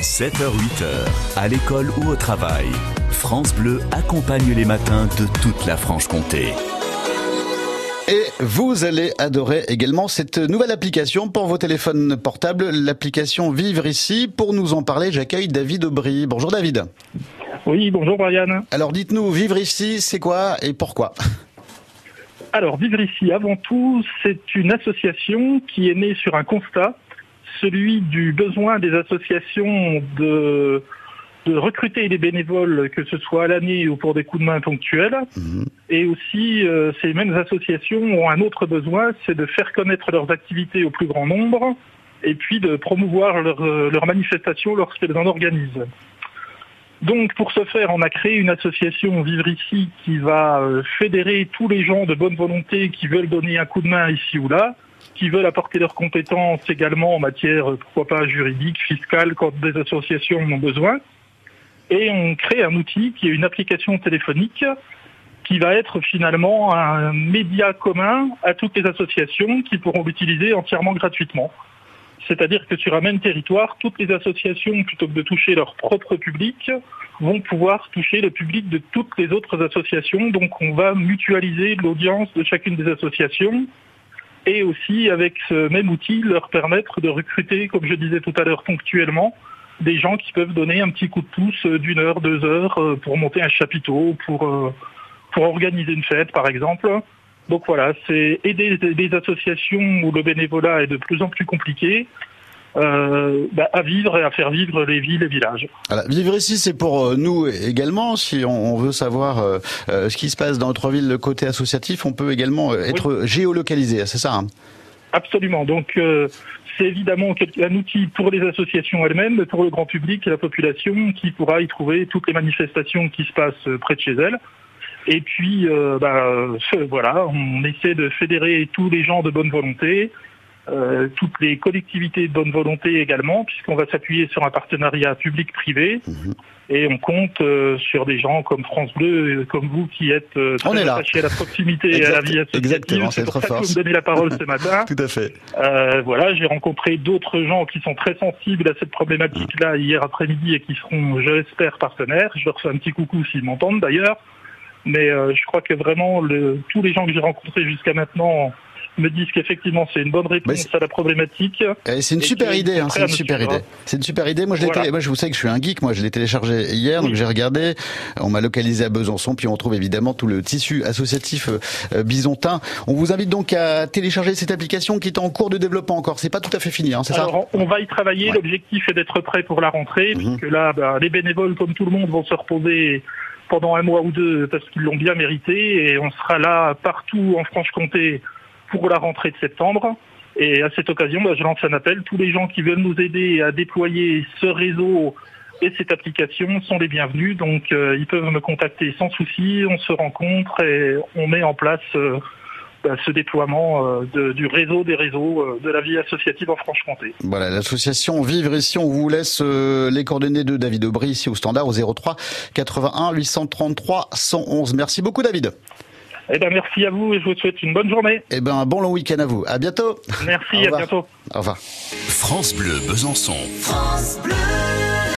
7h-8h, à l'école ou au travail, France Bleu accompagne les matins de toute la Franche-Comté. Et vous allez adorer également cette nouvelle application pour vos téléphones portables, l'application Vivre ici. Pour nous en parler, j'accueille David Aubry. Bonjour David. Oui, bonjour Brian. Alors dites-nous, Vivre ici, c'est quoi et pourquoi? Alors, Vivre ici, avant tout, c'est une association qui est née sur un constat, celui du besoin des associations de, de recruter des bénévoles, que ce soit à l'année ou pour des coups de main ponctuels. Mhm. Et aussi, euh, ces mêmes associations ont un autre besoin, c'est de faire connaître leurs activités au plus grand nombre et puis de promouvoir leurs euh, manifestations lorsqu'elles en organisent. Donc pour ce faire, on a créé une association Vivre ici qui va euh, fédérer tous les gens de bonne volonté qui veulent donner un coup de main ici ou là, qui veulent apporter leurs compétences également en matière, pourquoi pas juridique, fiscale, quand des associations en ont besoin. Et on crée un outil qui est une application téléphonique qui va être finalement un média commun à toutes les associations qui pourront l'utiliser entièrement gratuitement. C'est-à-dire que sur un même territoire, toutes les associations, plutôt que de toucher leur propre public, vont pouvoir toucher le public de toutes les autres associations. Donc on va mutualiser l'audience de chacune des associations et aussi avec ce même outil leur permettre de recruter, comme je disais tout à l'heure ponctuellement, des gens qui peuvent donner un petit coup de pouce euh, d'une heure, deux heures euh, pour monter un chapiteau, pour, euh, pour organiser une fête par exemple. Donc voilà, c'est aider des- des associations où le bénévolat est de plus en plus compliqué euh, bah, à vivre et à faire vivre les villes et villages. Voilà, Vivre ici, c'est pour euh, nous également. Si on, on veut savoir euh, euh, ce qui se passe dans notre ville, le côté associatif, on peut également être géolocalisé. C'est ça hein? Absolument. Donc euh, c'est évidemment un outil pour les associations elles-mêmes, mais pour le grand public et la population qui pourra y trouver toutes les manifestations qui se passent près de chez elle. Et puis euh, bah, voilà, on essaie de fédérer tous les gens de bonne volonté, euh, toutes les collectivités de bonne volonté également, puisqu'on va s'appuyer sur un partenariat public-privé. Mhm. Et on compte euh, sur des gens comme France Bleu, euh, comme vous, qui êtes euh, On très est là. attachés à la proximité et à la vie associative. exactement, c'est pour ça que vous me donnez la parole ce matin. Tout à fait. Euh, voilà, j'ai rencontré d'autres gens qui sont très sensibles à cette problématique-là hier après-midi et qui seront, je l'espère, partenaires. Je leur fais un petit coucou s'ils m'entendent d'ailleurs. Mais euh, je crois que vraiment, le, tous les gens que j'ai rencontrés jusqu'à maintenant me disent qu'effectivement c'est une bonne réponse à la problématique. Eh, C'est une super idée, hein, c'est une super idée. C'est une super idée. Moi, je Voilà. moi, je vous sais que je suis un geek. Moi, je l'ai téléchargé hier, donc j'ai regardé. On m'a localisé à Besançon, puis on trouve évidemment tout le tissu associatif euh, euh, bisontin. On vous invite donc à télécharger cette application qui est en cours de développement encore. C'est pas tout à fait fini, hein, c'est ça? On va y travailler. Ouais. L'objectif est d'être prêt pour la rentrée, Mhm. puisque là, bah, les bénévoles, comme tout le monde, vont se reposer pendant un mois ou deux parce qu'ils l'ont bien mérité, et on sera là partout en Franche-Comté pour la rentrée de septembre. Et à cette occasion, bah, je lance un appel. Tous les gens qui veulent nous aider à déployer ce réseau et cette application sont les bienvenus. Donc, euh, ils peuvent me contacter sans souci. On se rencontre et on met en place euh, bah, ce déploiement euh, du réseau des réseaux de la vie associative en Franche-Comté. Voilà, l'association Vivre ici, on vous laisse les coordonnées de David Aubry ici au standard au 03 81 833 111. Merci beaucoup David. Eh ben, merci à vous et je vous souhaite une bonne journée. Eh ben, un bon long week-end à vous. À bientôt. Merci, à bientôt. Au revoir. France Bleu Besançon. France Bleu.